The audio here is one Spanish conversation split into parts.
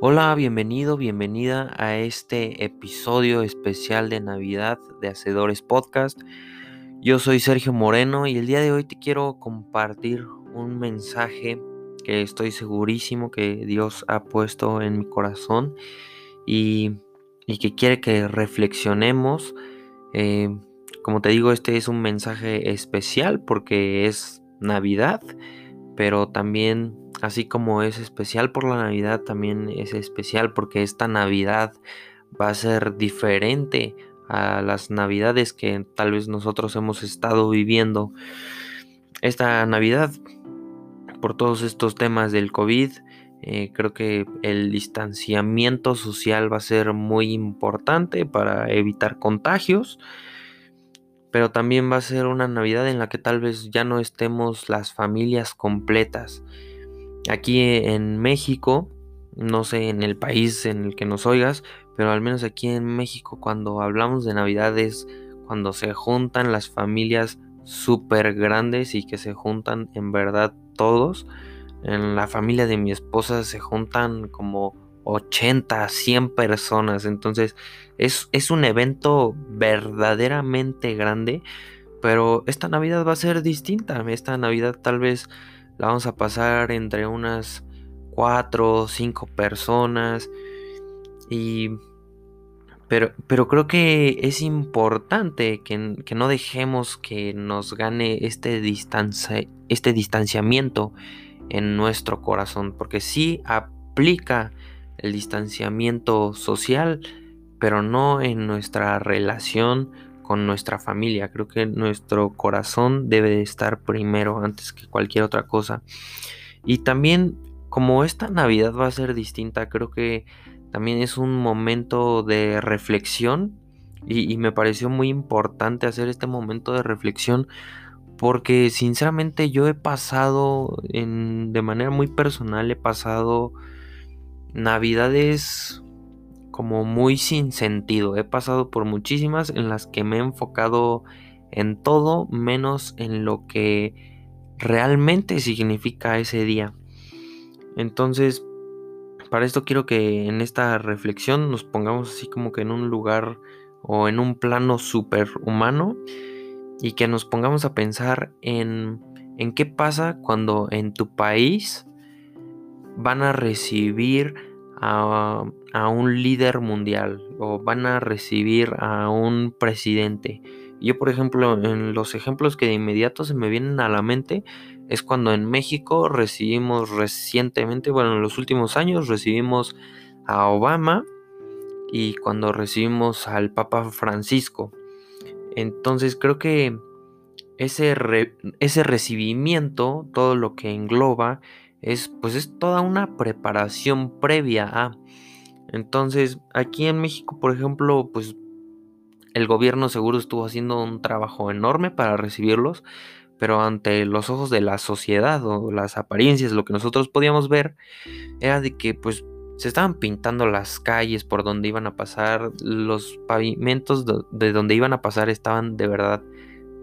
Hola, bienvenido, bienvenida a este episodio especial de Navidad de Hacedores Podcast. Yo soy Sergio Moreno y el día de hoy te quiero compartir un mensaje que estoy segurísimo que Dios ha puesto en mi corazón y, que quiere que reflexionemos. Eh, como te digo, este es un mensaje especial porque es Navidad, pero también así como es especial por la Navidad, también es especial porque esta Navidad va a ser diferente a las Navidades que tal vez nosotros hemos estado viviendo. Esta Navidad, por todos estos temas del COVID, eh, creo que el distanciamiento social va a ser muy importante para evitar contagios pero también va a ser una Navidad en la que tal vez ya no estemos las familias completas. Aquí en México, no sé en el país en el que nos oigas, pero al menos aquí en México cuando hablamos de Navidades, cuando se juntan las familias súper grandes y que se juntan en verdad todos, en la familia de mi esposa se juntan como 80, 100 personas. Entonces es, es, un evento verdaderamente grande. Pero esta Navidad va a ser distinta. Esta Navidad tal vez la vamos a pasar entre unas 4 o 5 personas. Y... Pero, pero, creo que es importante que, que, no dejemos que nos gane este, distancia, este distanciamiento en nuestro corazón. Porque sí aplica el distanciamiento social, pero no en nuestra relación con nuestra familia. Creo que nuestro corazón debe estar primero antes que cualquier otra cosa. Y también, como esta Navidad va a ser distinta, creo que también es un momento de reflexión. Y, me pareció muy importante hacer este momento de reflexión porque sinceramente yo he pasado en, de manera muy personal, he pasado navidades como muy sin sentido. He pasado por muchísimas en las que me he enfocado en todo menos en lo que realmente significa ese día. Entonces, para esto quiero que en esta reflexión nos pongamos así como que en un lugar o en un plano super humano y que nos pongamos a pensar en, en qué pasa cuando en tu país van a recibir a, un líder mundial o van a recibir a un presidente. Yo, por ejemplo, en los ejemplos que de inmediato se me vienen a la mente es cuando en México recibimos recientemente, bueno, en los últimos años recibimos a Obama y cuando recibimos al Papa Francisco. Entonces creo que ese, ese recibimiento, todo lo que engloba, es pues es toda una preparación previa a. Entonces, aquí en México, por ejemplo, pues el gobierno seguro estuvo haciendo un trabajo enorme para recibirlos, pero ante los ojos de la sociedad o las apariencias, lo que nosotros podíamos ver era de que pues se estaban pintando las calles por donde iban a pasar, los pavimentos de donde iban a pasar estaban de verdad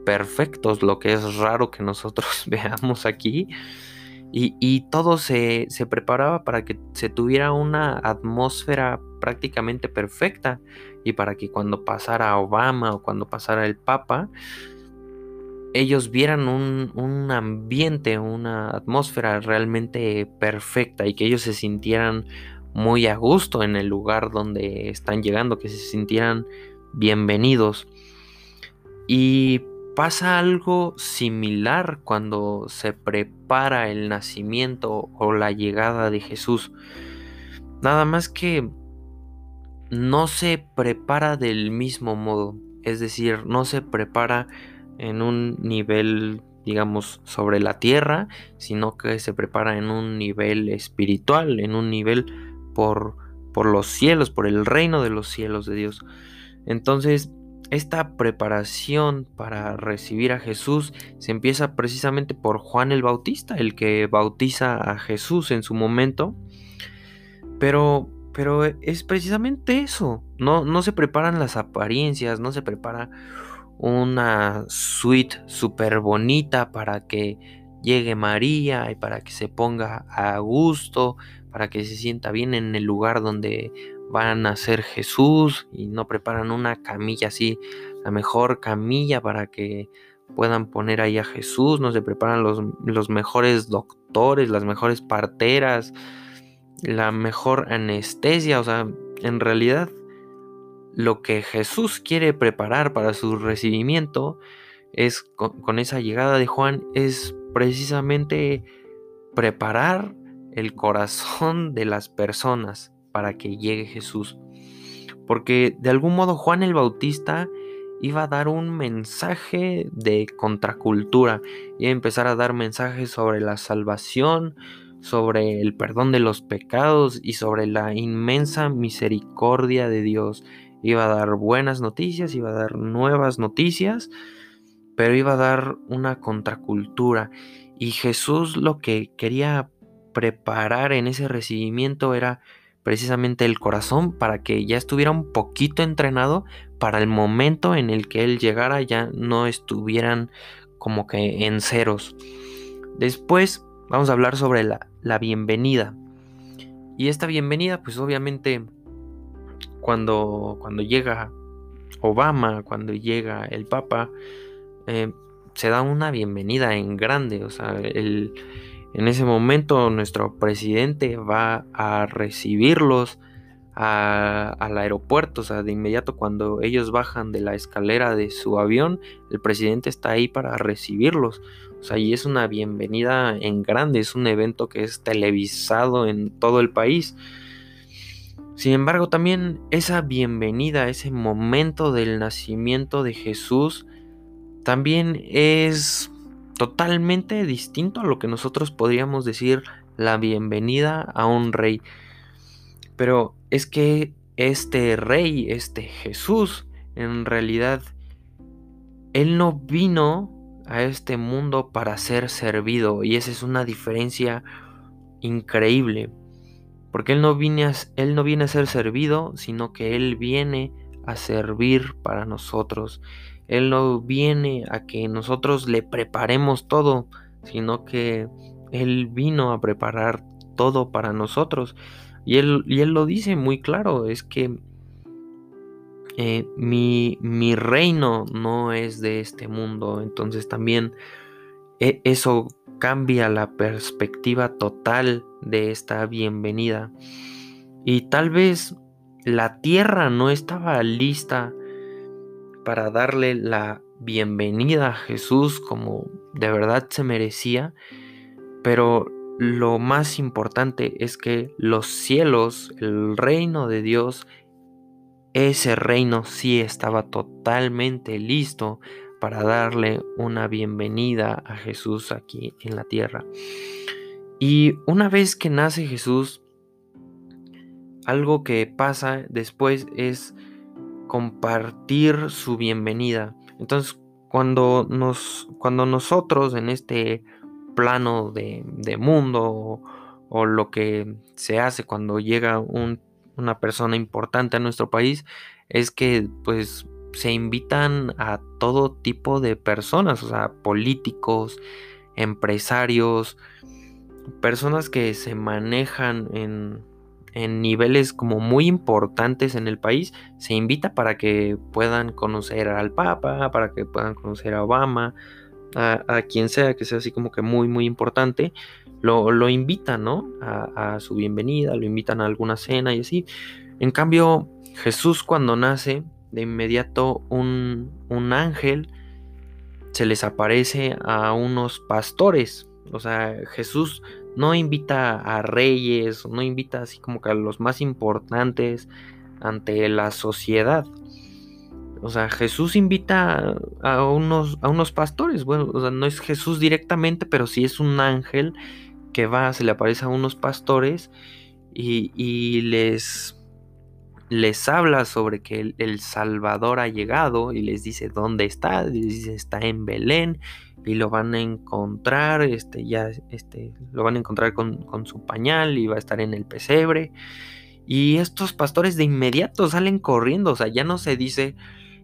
perfectos, lo que es raro que nosotros veamos aquí. Y, todo se, preparaba para que se tuviera una atmósfera prácticamente perfecta y para que cuando pasara Obama o cuando pasara el Papa, ellos vieran un, un, ambiente, una atmósfera realmente perfecta y que ellos se sintieran muy a gusto en el lugar donde están llegando, que se sintieran bienvenidos. Y pasa algo similar cuando se prepara el nacimiento o la llegada de Jesús. Nada más que no se prepara del mismo modo. Es decir, no se prepara en un nivel, digamos, sobre la tierra, sino que se prepara en un nivel espiritual, en un nivel por, por los cielos, por el reino de los cielos de Dios. Entonces, esta preparación para recibir a Jesús se empieza precisamente por Juan el Bautista, el que bautiza a Jesús en su momento. Pero, pero es precisamente eso. No, no se preparan las apariencias, no se prepara una suite súper bonita para que llegue María y para que se ponga a gusto, para que se sienta bien en el lugar donde van a ser Jesús y no preparan una camilla así, la mejor camilla para que puedan poner ahí a Jesús, no se preparan los, los mejores doctores, las mejores parteras, la mejor anestesia, o sea, en realidad lo que Jesús quiere preparar para su recibimiento es con, esa llegada de Juan es precisamente preparar el corazón de las personas para que llegue Jesús. Porque de algún modo Juan el Bautista iba a dar un mensaje de contracultura, iba a empezar a dar mensajes sobre la salvación, sobre el perdón de los pecados y sobre la inmensa misericordia de Dios. Iba a dar buenas noticias, iba a dar nuevas noticias, pero iba a dar una contracultura. Y Jesús lo que quería preparar en ese recibimiento era precisamente el corazón para que ya estuviera un poquito entrenado para el momento en el que él llegara ya no estuvieran como que en ceros. Después vamos a hablar sobre la, la bienvenida. Y esta bienvenida pues obviamente cuando, cuando llega Obama, cuando llega el Papa, eh, se da una bienvenida en grande. O sea, el, en ese momento nuestro presidente va a recibirlos al aeropuerto. O sea, de inmediato cuando ellos bajan de la escalera de su avión, el presidente está ahí para recibirlos. O sea, y es una bienvenida en grande, es un evento que es televisado en todo el país. Sin embargo, también esa bienvenida, ese momento del nacimiento de Jesús, también es totalmente distinto a lo que nosotros podríamos decir la bienvenida a un rey. Pero es que este rey, este Jesús, en realidad, él no vino a este mundo para ser servido y esa es una diferencia increíble. Porque Él no, viene a, ser servido, sino que Él viene a servir para nosotros. Él no viene a que nosotros le preparemos todo, sino que Él vino a preparar todo para nosotros. Y Él, y él lo dice muy claro, es que eh, mi, mi, reino no es de este mundo. Entonces también e, eso cambia la perspectiva total de esta bienvenida. Y tal vez la tierra no estaba lista para darle la bienvenida a Jesús como de verdad se merecía, pero lo más importante es que los cielos, el reino de Dios, ese reino sí estaba totalmente listo para darle una bienvenida a Jesús aquí en la tierra. Y una vez que nace Jesús, algo que pasa después es compartir su bienvenida. Entonces, cuando, nos, cuando nosotros en este plano de, mundo o, lo que se hace cuando llega una persona importante a nuestro país, es que pues se invitan a todo tipo de personas, o sea, políticos, empresarios, personas que se manejan en, en, niveles como muy importantes en el país, se invita para que puedan conocer al Papa, para que puedan conocer a Obama, a, quien sea que sea así como que muy, muy importante, lo, lo invitan, ¿no? A, a, su bienvenida, lo invitan a alguna cena y así. En cambio, Jesús cuando nace, de inmediato un, un ángel se les aparece a unos pastores. O sea, Jesús no invita a reyes, no invita así como que a los más importantes ante la sociedad. O sea, Jesús invita a unos, a unos pastores. Bueno, o sea, no es Jesús directamente, pero sí es un ángel que va, se le aparece a unos pastores y, y les les habla sobre que el, Salvador ha llegado y les dice dónde está, les dice está en Belén y lo van a encontrar, este, ya, este, lo van a encontrar con, su pañal y va a estar en el pesebre. Y estos pastores de inmediato salen corriendo, o sea, ya no se dice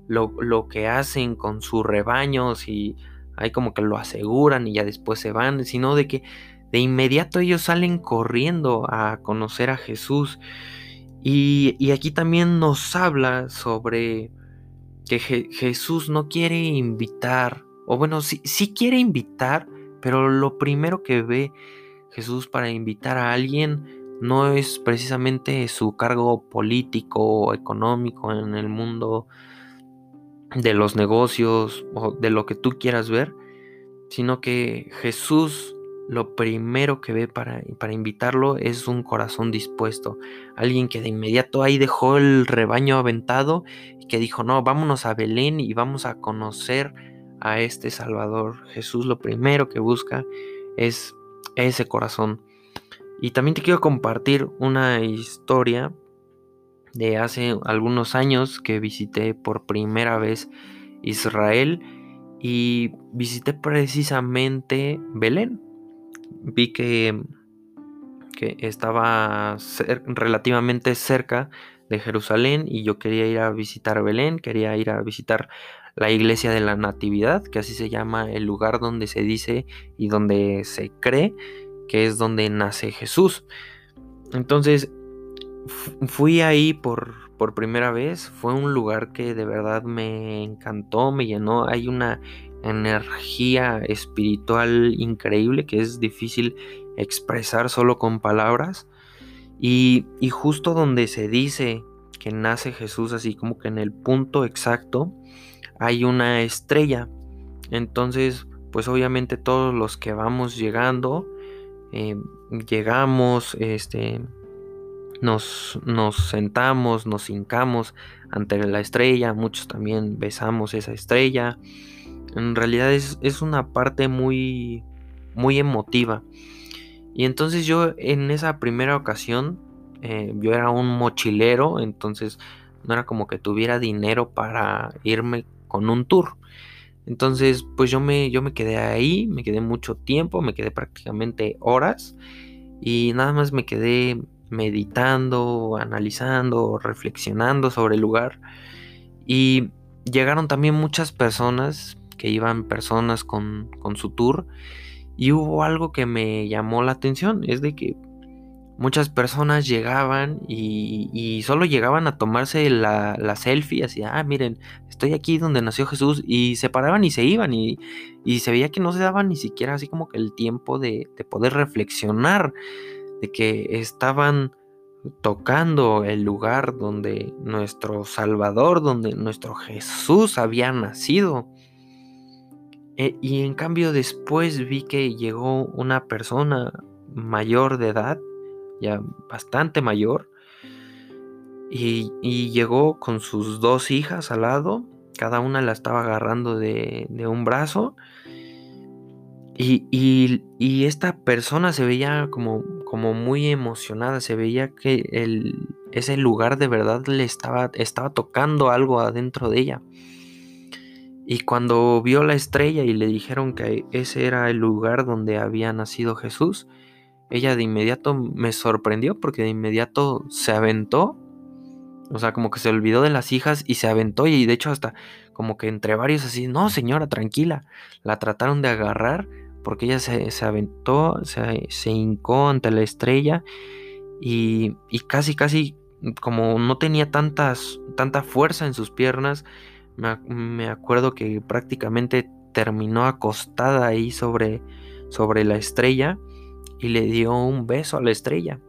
lo, lo que hacen con sus rebaños y hay como que lo aseguran y ya después se van, sino de que de inmediato ellos salen corriendo a conocer a Jesús. Y, aquí también nos habla sobre que Jesús no quiere invitar, o bueno, sí, quiere invitar, pero lo primero que ve Jesús para invitar a alguien no es precisamente su cargo político o económico en el mundo de los negocios o de lo que tú quieras ver, sino que Jesús lo primero que ve para, para, invitarlo es un corazón dispuesto. Alguien que de inmediato ahí dejó el rebaño aventado y que dijo, no, vámonos a Belén y vamos a conocer a este Salvador. Jesús lo primero que busca es ese corazón. Y también te quiero compartir una historia de hace algunos años que visité por primera vez Israel y visité precisamente Belén. Vi que, que estaba relativamente cerca de Jerusalén y yo quería ir a visitar Belén, quería ir a visitar la iglesia de la Natividad, que así se llama el lugar donde se dice y donde se cree que es donde nace Jesús. Entonces, fui ahí por, por primera vez, fue un lugar que de verdad me encantó, me llenó, hay una energía espiritual increíble que es difícil expresar solo con palabras. Y, y, justo donde se dice que nace Jesús, así como que en el punto exacto, hay una estrella. Entonces, pues obviamente todos los que vamos llegando, eh, llegamos, este, nos, nos sentamos, nos hincamos ante la estrella, muchos también besamos esa estrella. En realidad es, una parte muy, muy emotiva. Y entonces yo en esa primera ocasión, eh, yo era un mochilero, entonces no era como que tuviera dinero para irme con un tour. Entonces, pues yo me, yo me quedé ahí, me quedé mucho tiempo, me quedé prácticamente horas y nada más me quedé meditando, analizando, reflexionando sobre el lugar. Y llegaron también muchas personas que iban personas con, con su tour y hubo algo que me llamó la atención, es de que muchas personas llegaban y, solo llegaban a tomarse la, selfie, así, ah, miren, estoy aquí donde nació Jesús, y se paraban y se iban, y, se veía que no se daban ni siquiera así como que el tiempo de, de poder reflexionar, de que estaban tocando el lugar donde nuestro Salvador, donde nuestro Jesús había nacido. E, y en cambio después vi que llegó una persona mayor de edad ya bastante mayor, y, llegó con sus dos hijas al lado, cada una la estaba agarrando de, un brazo, y, y, esta persona se veía como, como muy emocionada, se veía que el, ese lugar de verdad le estaba, estaba tocando algo adentro de ella. Y cuando vio la estrella y le dijeron que ese era el lugar donde había nacido Jesús, ella de inmediato me sorprendió porque de inmediato se aventó. O sea, como que se olvidó de las hijas y se aventó y de hecho hasta como que entre varios así, no señora, tranquila. La trataron de agarrar porque ella se, aventó, se, se, hincó ante la estrella y, y, casi, casi como no tenía tantas, tanta fuerza en sus piernas, me, me acuerdo que prácticamente terminó acostada ahí sobre, sobre la estrella y le dio un beso a la estrella.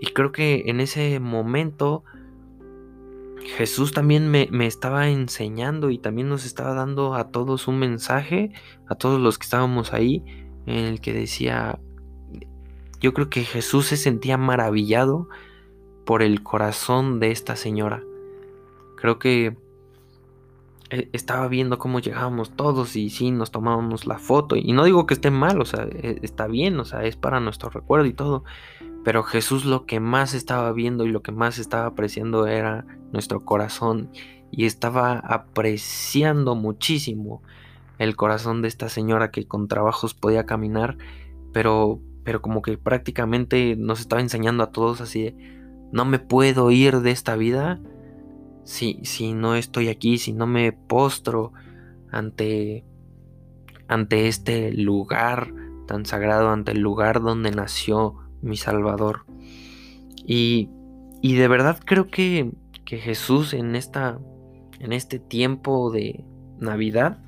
Y creo que en ese momento Jesús también me, estaba enseñando y también nos estaba dando a todos un mensaje, a todos los que estábamos ahí, en el que decía, yo creo que Jesús se sentía maravillado por el corazón de esta señora. Creo que estaba viendo cómo llegábamos todos y sí, nos tomábamos la foto. Y no digo que esté mal, o sea, e, está bien, o sea, es para nuestro recuerdo y todo. Pero Jesús lo que más estaba viendo y lo que más estaba apreciando era nuestro corazón. Y estaba apreciando muchísimo el corazón de esta señora que con trabajos podía caminar, pero, pero como que prácticamente nos estaba enseñando a todos así no me puedo ir de esta vida si, si no estoy aquí, si no me postro ante, ante este lugar tan sagrado, ante el lugar donde nació mi Salvador. Y, y de verdad creo que, que Jesús en, esta, en este tiempo de Navidad,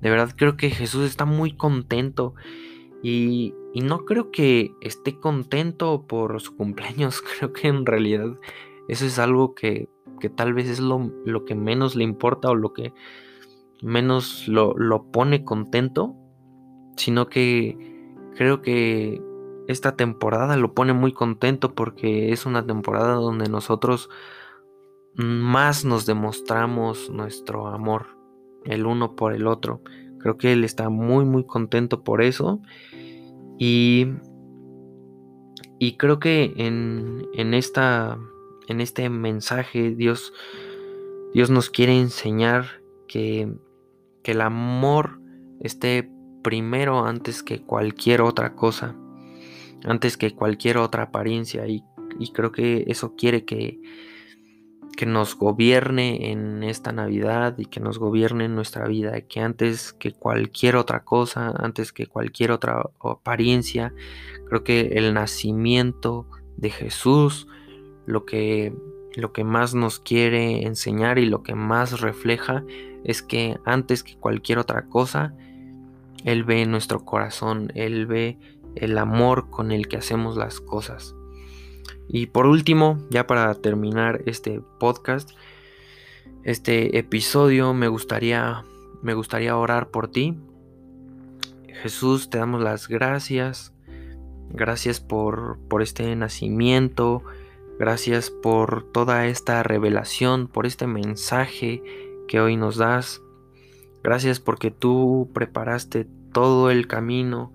de verdad creo que Jesús está muy contento y, y, no creo que esté contento por su cumpleaños, creo que en realidad eso es algo que, que tal vez es lo, lo, que menos le importa o lo que menos lo, lo pone contento, sino que creo que esta temporada lo pone muy contento porque es una temporada donde nosotros más nos demostramos nuestro amor el uno por el otro. Creo que él está muy muy contento por eso y, y creo que en, en, esta, en este mensaje Dios, Dios nos quiere enseñar que, que el amor esté primero antes que cualquier otra cosa antes que cualquier otra apariencia y, creo que eso quiere que, que nos gobierne en esta Navidad y que nos gobierne en nuestra vida, que antes que cualquier otra cosa, antes que cualquier otra apariencia, creo que el nacimiento de Jesús, lo que, lo que más nos quiere enseñar y lo que más refleja es que antes que cualquier otra cosa, Él ve nuestro corazón, Él ve el amor con el que hacemos las cosas. Y por último, ya para terminar este podcast, este episodio, me gustaría, me gustaría orar por ti. Jesús, te damos las gracias. Gracias por, por este nacimiento. Gracias por toda esta revelación, por este mensaje que hoy nos das. Gracias porque tú preparaste todo el camino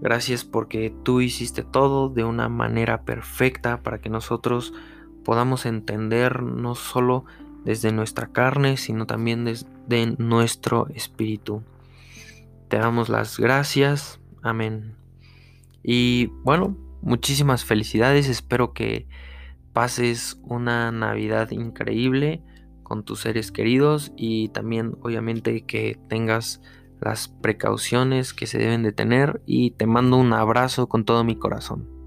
Gracias porque tú hiciste todo de una manera perfecta para que nosotros podamos entender no solo desde nuestra carne, sino también desde nuestro espíritu. Te damos las gracias. Amén. Y bueno, muchísimas felicidades. Espero que pases una Navidad increíble con tus seres queridos y también obviamente que tengas las precauciones que se deben de tener y te mando un abrazo con todo mi corazón.